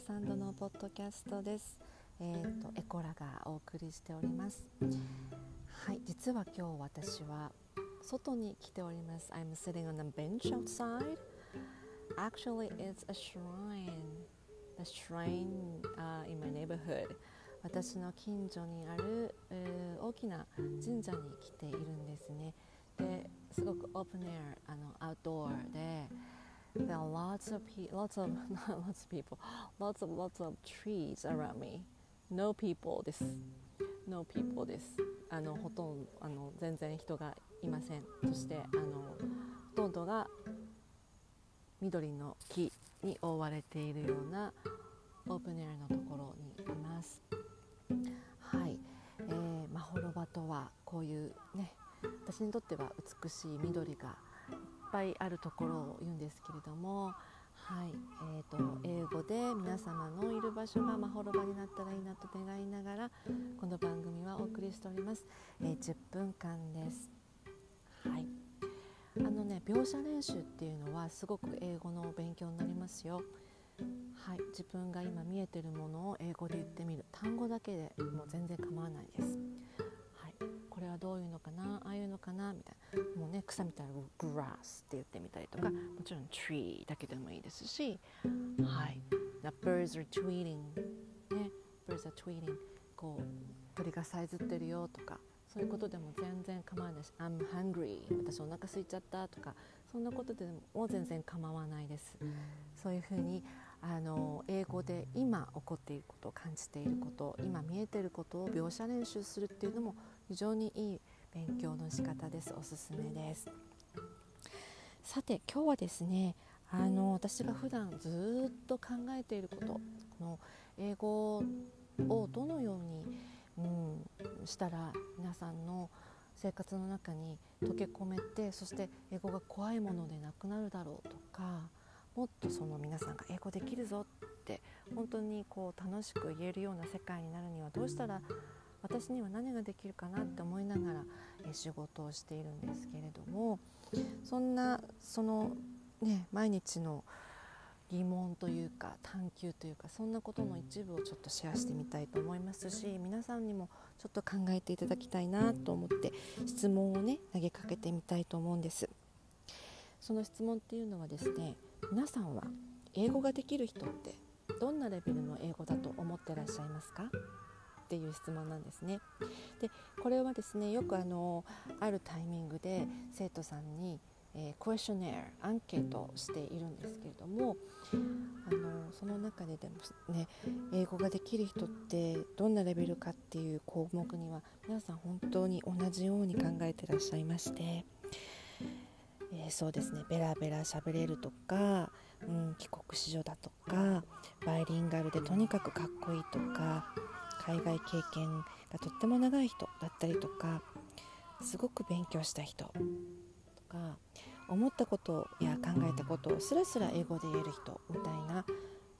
サンドのポッドキャストです。えっ、ー、とエコラがお送りしております。はい、実は今日私は外に来ております。I'm sitting on a bench outside. Actually, it's a shrine. The shrine、uh, in my neighborhood. 私の近所にある、えー、大きな神社に来ているんですね。ですごくオープンエアあのアウトドアで。There are lots of pe- lots of not lots of people, lots of lots of trees around me. No people です。No people です。あのほとんどあの全然人がいません。そしてあのほとんどが緑の木に覆われているようなオープンエアのところにいます。はい、えー、まほろばとはこういうね私にとっては美しい緑がぱいあるところを言うんですけれども、はいえーと、英語で皆様のいる場所がまほろばになったらいいなと願いながらこの番組はお送りしております、えー、10分間です。はいあのね描写練習っていうのはすごく英語の勉強になりますよ。はい、自分が今見えてるものを英語で言ってみる単語だけでもう全然構わないです。これはどういうのかなああいうのかなみたいな。もうね草みたいな「グラス」って言ってみたりとかもちろん「tree」だけでもいいですしはい。The birds are tweeting ね。Birds are tweeting こう鳥がさえずってるよとかそういうことでも全然構わないし「I'm hungry」私お腹空いちゃったとかそんなことでも全然構わないです。そういうふうにあの英語で今起こっていること感じていること今見えていることを描写練習するっていうのも非常にいい勉強の仕方です。おすすめです。さて今日はですねあの私が普段ずっと考えていることの英語をどのように、うん、したら皆さんの生活の中に溶け込めてそして英語が怖いものでなくなるだろうとかもっとその皆さんが英語できるぞって本当にこう楽しく言えるような世界になるにはどうしたら私には何ができるかなって思いながら、え仕事をしているんですけれどもそんなそのね毎日の疑問というか探求というかそんなことの一部をちょっとシェアしてみたいと思いますし皆さんにもちょっと考えていただきたいなと思って質問をね投げかけてみたいと思うんです。その質問っていうのはですね皆さんは英語ができる人ってどんなレベルの英語だと思ってらっしゃいますか？っていう質問なんですね。でこれはですねよくあのあるタイミングで生徒さんに、えー、クエスチョネアアンケートをしているんですけれどもあのその中ででもね英語ができる人ってどんなレベルかっていう項目には皆さん本当に同じように考えてらっしゃいまして。えー、そうですねベラベラ喋れるとか、うん、帰国子女だとかバイリンガルでとにかくかっこいいとか海外経験がとっても長い人だったりとかすごく勉強した人とか思ったことや考えたことをスラスラ英語で言える人みたいな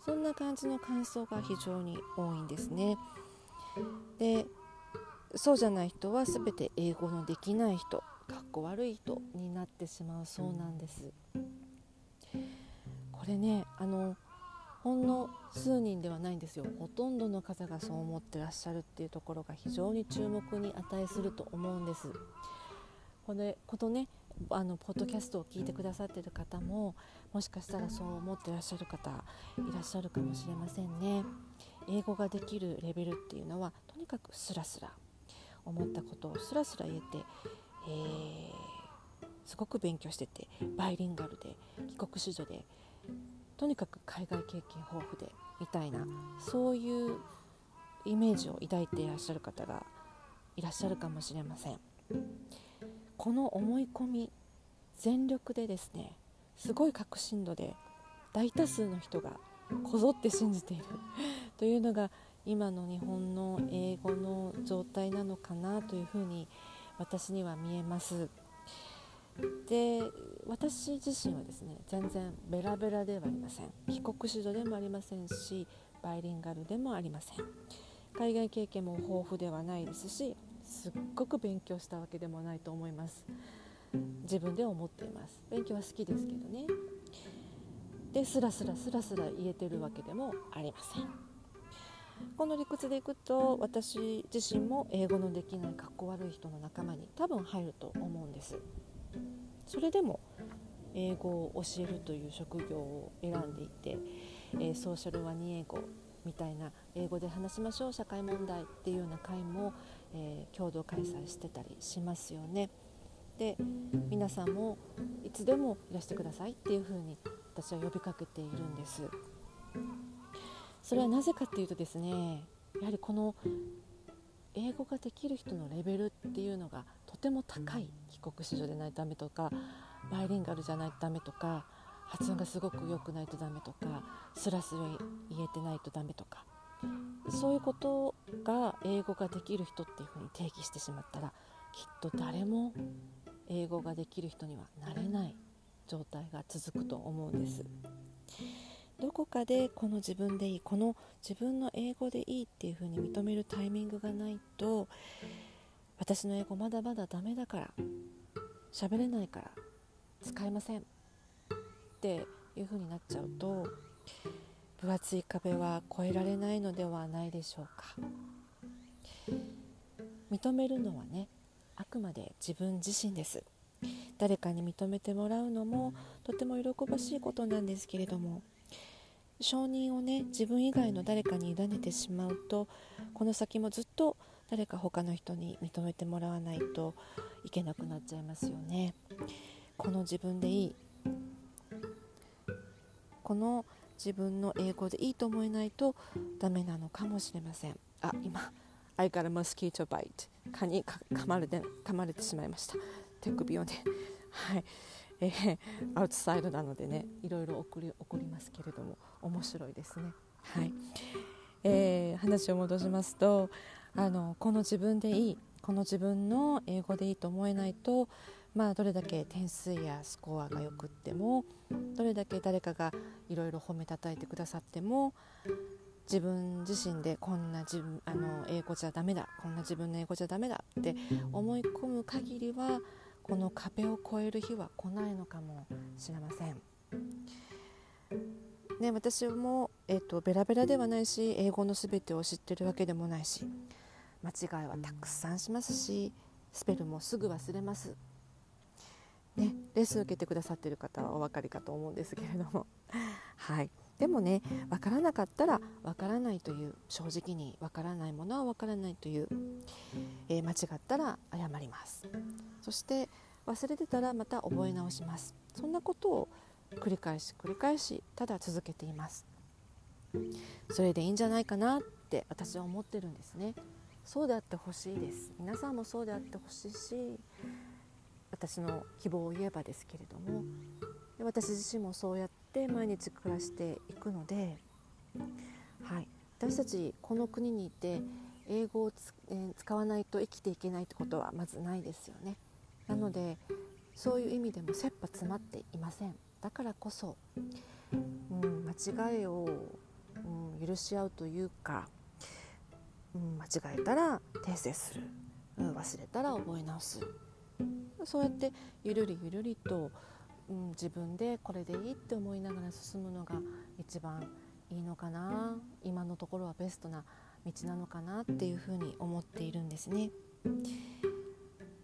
そんな感じの感想が非常に多いんですね。でそうじゃない人は全て英語のできない人かっこ悪い人になってしまうそうなんです。これねあのほんの数人ではないんですよ。ほとんどの方がそう思ってらっしゃるっていうところが非常に注目に値すると思うんです。これこのねあのポッドキャストを聞いてくださってる方ももしかしたらそう思ってらっしゃる方いらっしゃるかもしれませんね。英語ができるレベルっていうのはとにかくスラスラ。思ったことをスラスラ言えて、えー、すごく勉強しててバイリンガルで帰国子女でとにかく海外経験豊富でみたいなそういうイメージを抱いていらっしゃる方がいらっしゃるかもしれません。この思い込み全力でですねすごい確信度で大多数の人がこぞって信じている。というのが今の日本の英語の状態なのかなというふうに私には見えます。で私自身はですね全然ベラベラではありません。帰国子女でもありませんしバイリンガルでもありません。海外経験も豊富ではないですしすっごく勉強したわけでもないと思います。自分で思っています。勉強は好きですけどね。でスラスラスラスラ言えてるわけでもありません。この理屈でいくと私自身も英語のできないかっこ悪い人の仲間に多分入ると思うんです。それでも英語を教えるという職業を選んでいて、えー、ソーシャルワニ英語みたいな英語で話しましょう社会問題っていうような会も、えー、共同開催してたりしますよね。で皆さんもいつでもいらしてくださいっていうふうに私は呼びかけているんですそれはなぜかっていうとですねやはりこの英語ができる人のレベルっていうのがとても高い帰国子女でないとダメとかバイリンガルじゃないとダメとか発音がすごく良くないとダメとかスラスラ言えてないとダメとかそういうことが英語ができる人っていうふうに定義してしまったらきっと誰も英語ができる人にはなれない状態が続くと思うんです。どこかでこの自分でいいこの自分の英語でいいっていうふうに認めるタイミングがないと私の英語まだまだダメだから喋れないから使えません。っていうふうになっちゃうと分厚い壁は越えられないのではないでしょうか。認めるのはねあくまで自分自身です。誰かに認めてもらうのもとても喜ばしいことなんですけれども承認をね自分以外の誰かに委ねてしまうとこの先もずっと誰か他の人に認めてもらわないといけなくなっちゃいますよね。この自分でいい。この自分の英語でいいと思えないとダメなのかもしれません。あ今 I got a mosquito bite 蚊に噛まれて噛まれてしまいました。手首をね。はい。えー、アウトサイドなのでねいろいろ起こり起こりますけれども面白いですね。はい、えー、話を戻しますとあのこの自分でいいこの自分の英語でいいと思えないとまあどれだけ点数やスコアがよくってもどれだけ誰かがいろいろ褒めたたいてくださっても自分自身でこんな自分あの英語じゃダメだこんな自分の英語じゃダメだって思い込む限りはこの壁を越える日は来ないのかもしれません。ね、私も、えーと、ベラベラではないし英語の全てを知ってるわけでもないし間違いはたくさんしますしスペルもすぐ忘れます。ね、レッスン受けてくださっている方はお分かりかと思うんですけれども。はい。でもね分からなかったら分からないという正直に分からないものは分からないという、えー、間違ったら謝ります。そして忘れてたらまた覚え直します。そんなことを繰り返し繰り返しただ続けています。それでいいんじゃないかなって私は思ってるんですねそうであってほしいです皆さんもそうであってほしいし私の希望を言えばですけれども私自身もそうやって毎日暮らしていくので、はい、私たちこの国にいて英語をつ、えー、使わないと生きていけないってことはまずないですよね。なのでそういう意味でも切羽詰まっていません。だからこそ、うん、間違いを、うん、許し合うというか、うん、間違えたら訂正する、うん、忘れたら覚え直す。そうやってゆるりゆるりとうん、自分でこれでいいって思いながら進むのが一番いいのかな。今のところはベストな道なのかなっていうふうに思っているんですね。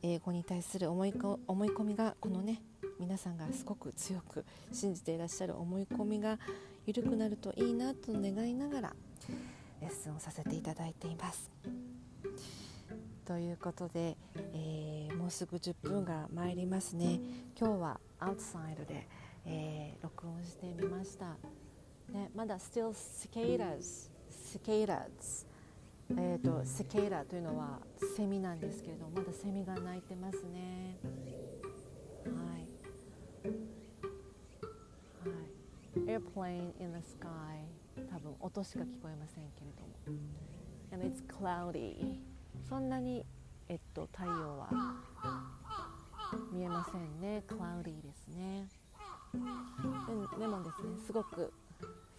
英語に対する思いこ思い込みがこのね皆さんがすごく強く信じていらっしゃる思い込みが緩くなるといいなと願いながらレッスンをさせていただいています。ということで、えー、もうすぐ10分が参りますね。今日はアウトサイドで、えー、録音してみました、ね、まだ still cicadas cicadas えーと、セケイラというのはセミなんですけれどまだセミが鳴いてますね。はい、はい、Airplane in the sky. 音しか聞こえませんけれども。And it's cloudy. そんなに、えっと、太陽は見えませんね。クラウディですね。ででもですねすごく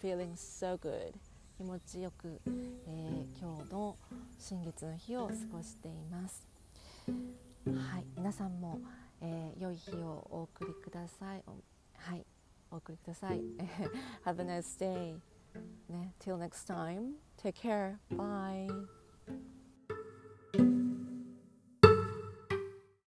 feeling so good. 気持ちよく、えー、今日の新月の日を過ごしています。はい。皆さんも、えー、良い日をお送りください。はい。お送りください。Have a nice day. till next time. Take care. Bye.